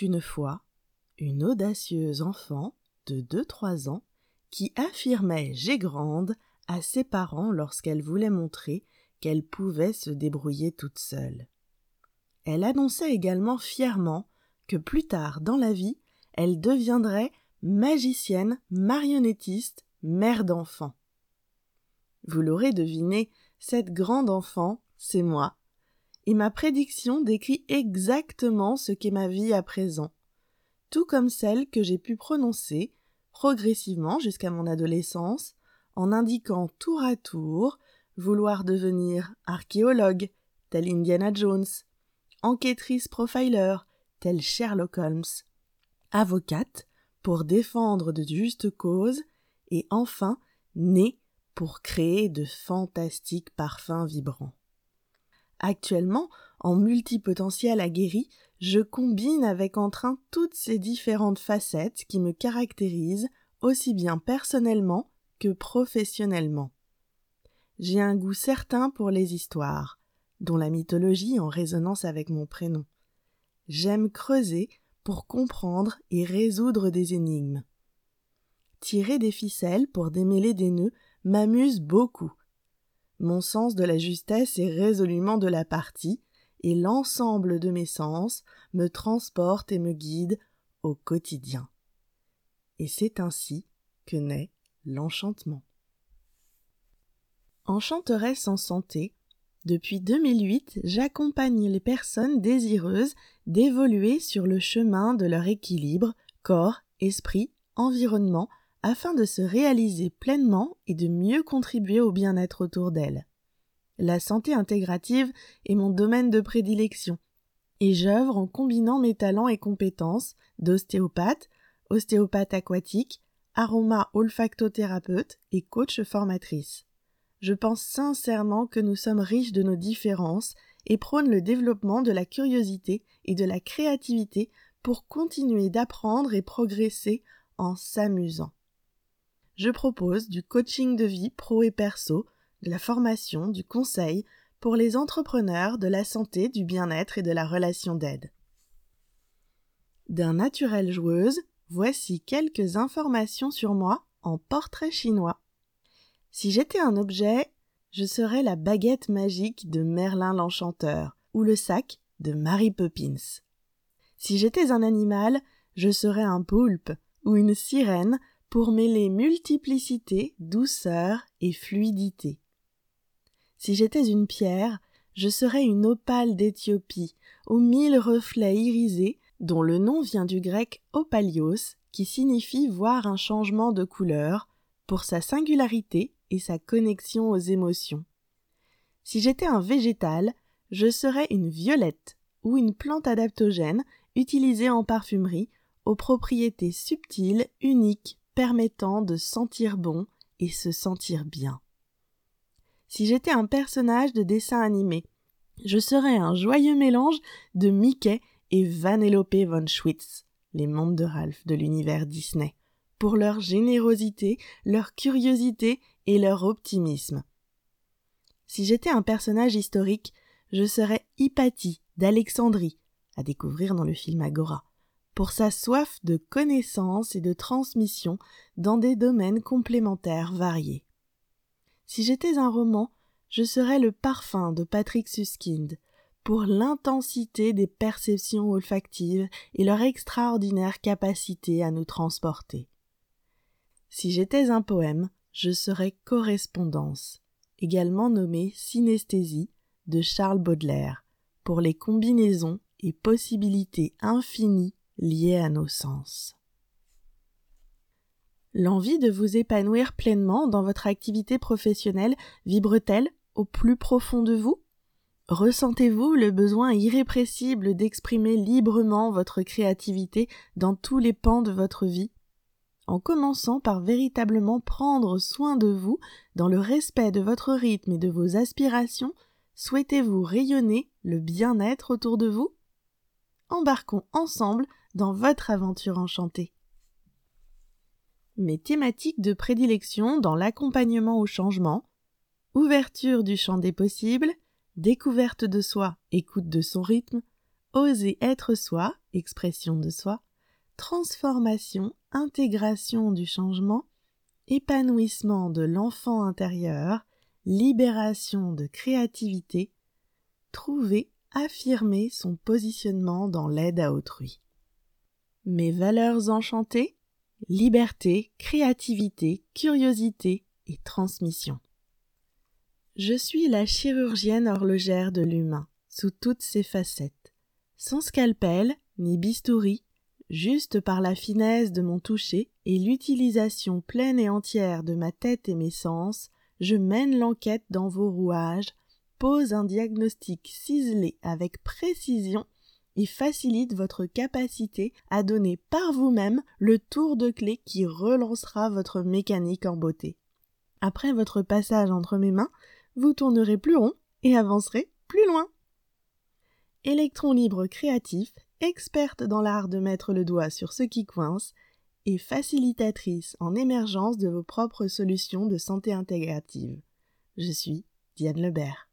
une fois une audacieuse enfant de deux-trois ans qui affirmait J'ai grande à ses parents lorsqu'elle voulait montrer qu'elle pouvait se débrouiller toute seule. Elle annonçait également fièrement que plus tard dans la vie, elle deviendrait magicienne, marionnettiste, mère d'enfant. Vous l'aurez deviné, cette grande enfant, c'est moi. Et ma prédiction décrit exactement ce qu'est ma vie à présent, tout comme celle que j'ai pu prononcer progressivement jusqu'à mon adolescence, en indiquant tour à tour vouloir devenir archéologue, tel Indiana Jones, enquêtrice profiler, tel Sherlock Holmes, avocate pour défendre de justes causes, et enfin née pour créer de fantastiques parfums vibrants. Actuellement, en multipotentiel aguerri, je combine avec entrain toutes ces différentes facettes qui me caractérisent aussi bien personnellement que professionnellement. J'ai un goût certain pour les histoires, dont la mythologie en résonance avec mon prénom. J'aime creuser pour comprendre et résoudre des énigmes. Tirer des ficelles pour démêler des nœuds m'amuse beaucoup. Mon sens de la justesse est résolument de la partie, et l'ensemble de mes sens me transporte et me guide au quotidien. Et c'est ainsi que naît l'enchantement. Enchanteresse en santé, depuis 2008, j'accompagne les personnes désireuses d'évoluer sur le chemin de leur équilibre corps, esprit, environnement, afin de se réaliser pleinement et de mieux contribuer au bien-être autour d'elles. La santé intégrative est mon domaine de prédilection, et j'œuvre en combinant mes talents et compétences d'ostéopathe, ostéopathe aquatique, aroma olfactothérapeute et coach formatrice. Je pense sincèrement que nous sommes riches de nos différences et prône le développement de la curiosité et de la créativité pour continuer d'apprendre et progresser en s'amusant je propose du coaching de vie pro et perso, de la formation, du conseil pour les entrepreneurs de la santé, du bien-être et de la relation d'aide. D'un naturel joueuse, voici quelques informations sur moi en portrait chinois. Si j'étais un objet, je serais la baguette magique de Merlin l'Enchanteur ou le sac de Mary Poppins. Si j'étais un animal, je serais un poulpe ou une sirène pour mêler multiplicité, douceur et fluidité. Si j'étais une pierre, je serais une opale d'Éthiopie, aux mille reflets irisés, dont le nom vient du grec opalios, qui signifie voir un changement de couleur, pour sa singularité et sa connexion aux émotions. Si j'étais un végétal, je serais une violette ou une plante adaptogène utilisée en parfumerie aux propriétés subtiles, uniques, permettant de sentir bon et se sentir bien. Si j'étais un personnage de dessin animé, je serais un joyeux mélange de Mickey et Vanellope von Schwitz, les mondes de Ralph de l'univers Disney, pour leur générosité, leur curiosité et leur optimisme. Si j'étais un personnage historique, je serais Hypatie d'Alexandrie, à découvrir dans le film Agora pour sa soif de connaissance et de transmission dans des domaines complémentaires variés. Si j'étais un roman, je serais le parfum de Patrick Suskind, pour l'intensité des perceptions olfactives et leur extraordinaire capacité à nous transporter. Si j'étais un poème, je serais correspondance, également nommée synesthésie, de Charles Baudelaire, pour les combinaisons et possibilités infinies liées à nos sens. L'envie de vous épanouir pleinement dans votre activité professionnelle vibre-t-elle au plus profond de vous? Ressentez-vous le besoin irrépressible d'exprimer librement votre créativité dans tous les pans de votre vie? En commençant par véritablement prendre soin de vous dans le respect de votre rythme et de vos aspirations, souhaitez-vous rayonner le bien-être autour de vous? Embarquons ensemble dans votre aventure enchantée. Mes thématiques de prédilection dans l'accompagnement au changement, ouverture du champ des possibles, découverte de soi, écoute de son rythme, Oser être soi, expression de soi, transformation, intégration du changement, épanouissement de l'enfant intérieur, libération de créativité, trouver, affirmer son positionnement dans l'aide à autrui. Mes valeurs enchantées liberté, créativité, curiosité et transmission. Je suis la chirurgienne horlogère de l'humain, sous toutes ses facettes, sans scalpel ni bistouri, juste par la finesse de mon toucher et l'utilisation pleine et entière de ma tête et mes sens, je mène l'enquête dans vos rouages, pose un diagnostic ciselé avec précision et facilite votre capacité à donner par vous-même le tour de clé qui relancera votre mécanique en beauté. Après votre passage entre mes mains, vous tournerez plus rond et avancerez plus loin. Électron libre créatif, experte dans l'art de mettre le doigt sur ce qui coince et facilitatrice en émergence de vos propres solutions de santé intégrative. Je suis Diane Lebert.